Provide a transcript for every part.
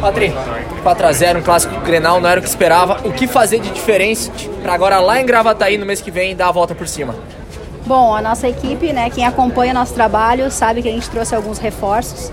Patri, 4x0, um clássico Grenal, não era o que esperava. O que fazer de diferente para agora lá em Gravataí no mês que vem dar a volta por cima? Bom, a nossa equipe, né, quem acompanha nosso trabalho, sabe que a gente trouxe alguns reforços.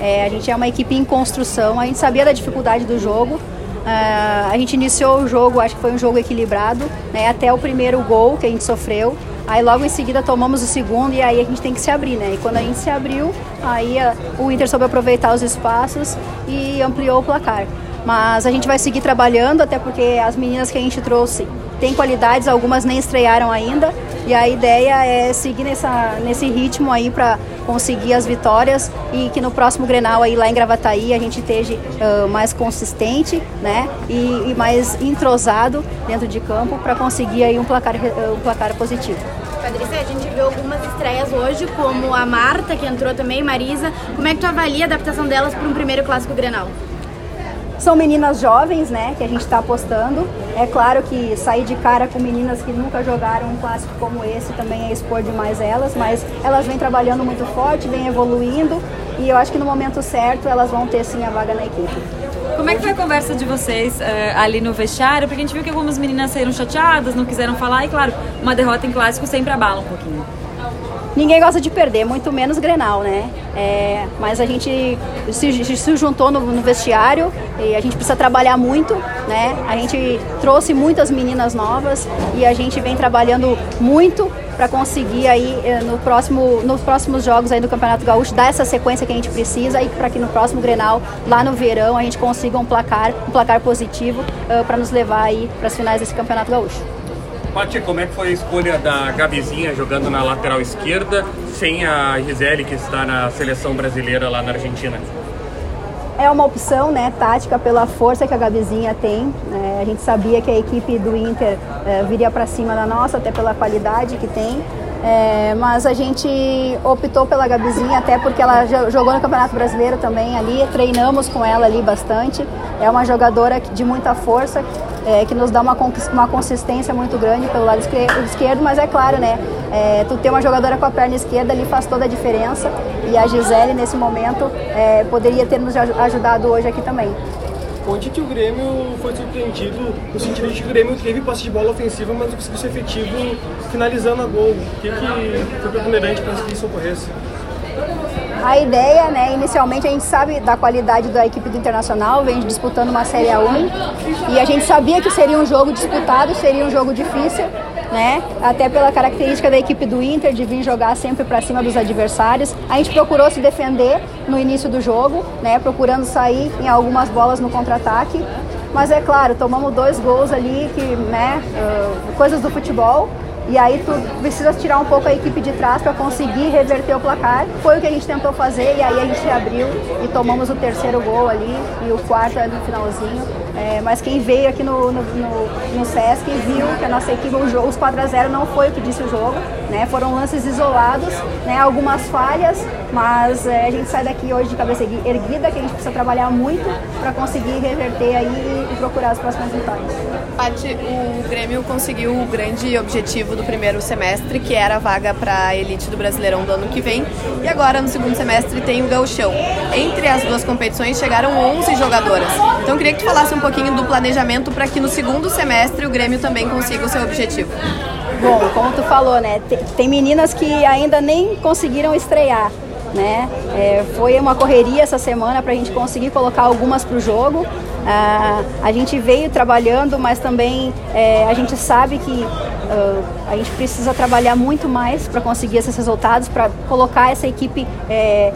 É, a gente é uma equipe em construção, a gente sabia da dificuldade do jogo. Uh, a gente iniciou o jogo, acho que foi um jogo equilibrado, né, até o primeiro gol que a gente sofreu. Aí logo em seguida tomamos o segundo e aí a gente tem que se abrir, né? E quando a gente se abriu, aí a, o Inter soube aproveitar os espaços e ampliou o placar. Mas a gente vai seguir trabalhando, até porque as meninas que a gente trouxe têm qualidades, algumas nem estrearam ainda. E a ideia é seguir nessa, nesse ritmo aí para conseguir as vitórias e que no próximo Grenal aí lá em Gravataí a gente esteja uh, mais consistente, né? E, e, mais entrosado dentro de campo para conseguir aí um placar, um placar positivo. Patrícia, a gente viu algumas estreias hoje, como a Marta, que entrou também, Marisa. Como é que tu avalia a adaptação delas para um primeiro clássico Grenal? São meninas jovens, né, que a gente está apostando. É claro que sair de cara com meninas que nunca jogaram um clássico como esse também é expor demais elas, mas elas vêm trabalhando muito forte, vêm evoluindo e eu acho que no momento certo elas vão ter sim a vaga na equipe. Como é que foi a conversa de vocês uh, ali no vestiário? Porque a gente viu que algumas meninas saíram chateadas, não quiseram falar e, claro, uma derrota em clássico sempre abala um pouquinho ninguém gosta de perder, muito menos Grenal, né? É, mas a gente se, se juntou no, no, vestiário e a gente precisa trabalhar muito, né? A gente trouxe muitas meninas novas e a gente vem trabalhando muito para conseguir aí eh, no próximo, nos próximos jogos aí do Campeonato Gaúcho dar essa sequência que a gente precisa e para que no próximo Grenal, lá no verão, a gente consiga um placar, um placar positivo uh, para nos levar aí para as finais desse Campeonato Gaúcho. Pati, como é que foi a escolha da Gabizinha jogando na lateral esquerda, sem a Gisele, que está na seleção brasileira lá na Argentina? É uma opção né, tática pela força que a Gabizinha tem. É, a gente sabia que a equipe do Inter é, viria para cima da nossa, até pela qualidade que tem. É, mas a gente optou pela Gabizinha até porque ela jogou no Campeonato Brasileiro também ali, treinamos com ela ali bastante. É uma jogadora de muita força, é, que nos dá uma, uma consistência muito grande pelo lado esquerdo, mas é claro, né? É, tu ter uma jogadora com a perna esquerda ali faz toda a diferença e a Gisele nesse momento é, poderia ter nos ajudado hoje aqui também. Onde que o Grêmio foi surpreendido no sentido de que o Grêmio teve passe de bola ofensiva, mas não conseguiu ser efetivo finalizando a gol? O que, que foi preponderante para que isso ocorresse? A ideia, né, inicialmente a gente sabe da qualidade da equipe do Internacional, vem disputando uma Série A1 e a gente sabia que seria um jogo disputado, seria um jogo difícil, né? Até pela característica da equipe do Inter de vir jogar sempre para cima dos adversários. A gente procurou se defender no início do jogo, né, procurando sair em algumas bolas no contra-ataque. Mas é claro, tomamos dois gols ali que, né, uh, coisas do futebol e aí tu precisa tirar um pouco a equipe de trás para conseguir reverter o placar. Foi o que a gente tentou fazer e aí a gente abriu e tomamos o terceiro gol ali e o quarto ali no finalzinho. É, mas quem veio aqui no, no, no, no Sesc viu que a nossa equipe, o jogo, os 4 a 0 não foi o que disse o jogo, né? Foram lances isolados, né? Algumas falhas, mas é, a gente sai daqui hoje de cabeça erguida, que a gente precisa trabalhar muito para conseguir reverter aí e, e procurar as próximas vitórias. Paty, o Grêmio conseguiu o grande objetivo do primeiro semestre, que era a vaga para a elite do Brasileirão do ano que vem, e agora no segundo semestre tem o Gauchão. Entre as duas competições chegaram 11 jogadoras. Então eu queria que tu falasse um pouquinho do planejamento para que no segundo semestre o Grêmio também consiga o seu objetivo. Bom, como tu falou, né? Tem meninas que ainda nem conseguiram estrear. Né? É, foi uma correria essa semana para a gente conseguir colocar algumas para o jogo. Ah, a gente veio trabalhando, mas também é, a gente sabe que uh, a gente precisa trabalhar muito mais para conseguir esses resultados, para colocar essa equipe é,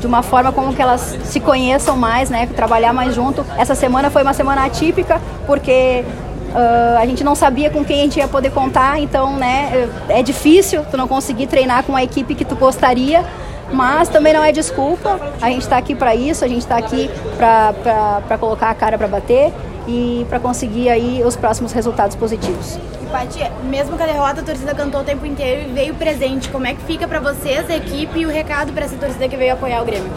de uma forma como que elas se conheçam mais, né? trabalhar mais junto. Essa semana foi uma semana atípica, porque Uh, a gente não sabia com quem a gente ia poder contar, então né, é difícil tu não conseguir treinar com a equipe que tu gostaria, mas também não é desculpa. A gente está aqui para isso, a gente está aqui para colocar a cara para bater e para conseguir aí os próximos resultados positivos. Paty, mesmo com a derrota, a torcida cantou o tempo inteiro e veio presente. Como é que fica para vocês, a equipe e o recado para essa torcida que veio apoiar o Grêmio?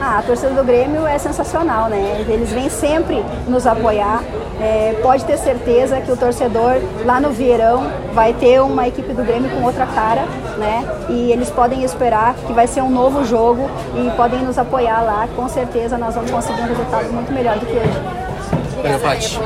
Ah, a torcida do Grêmio é sensacional, né? Eles vêm sempre nos apoiar. É, pode ter certeza que o torcedor lá no Vieirão vai ter uma equipe do Grêmio com outra cara, né? E eles podem esperar que vai ser um novo jogo e podem nos apoiar lá. Com certeza nós vamos conseguir um resultado muito melhor do que hoje. Valeu, Paty.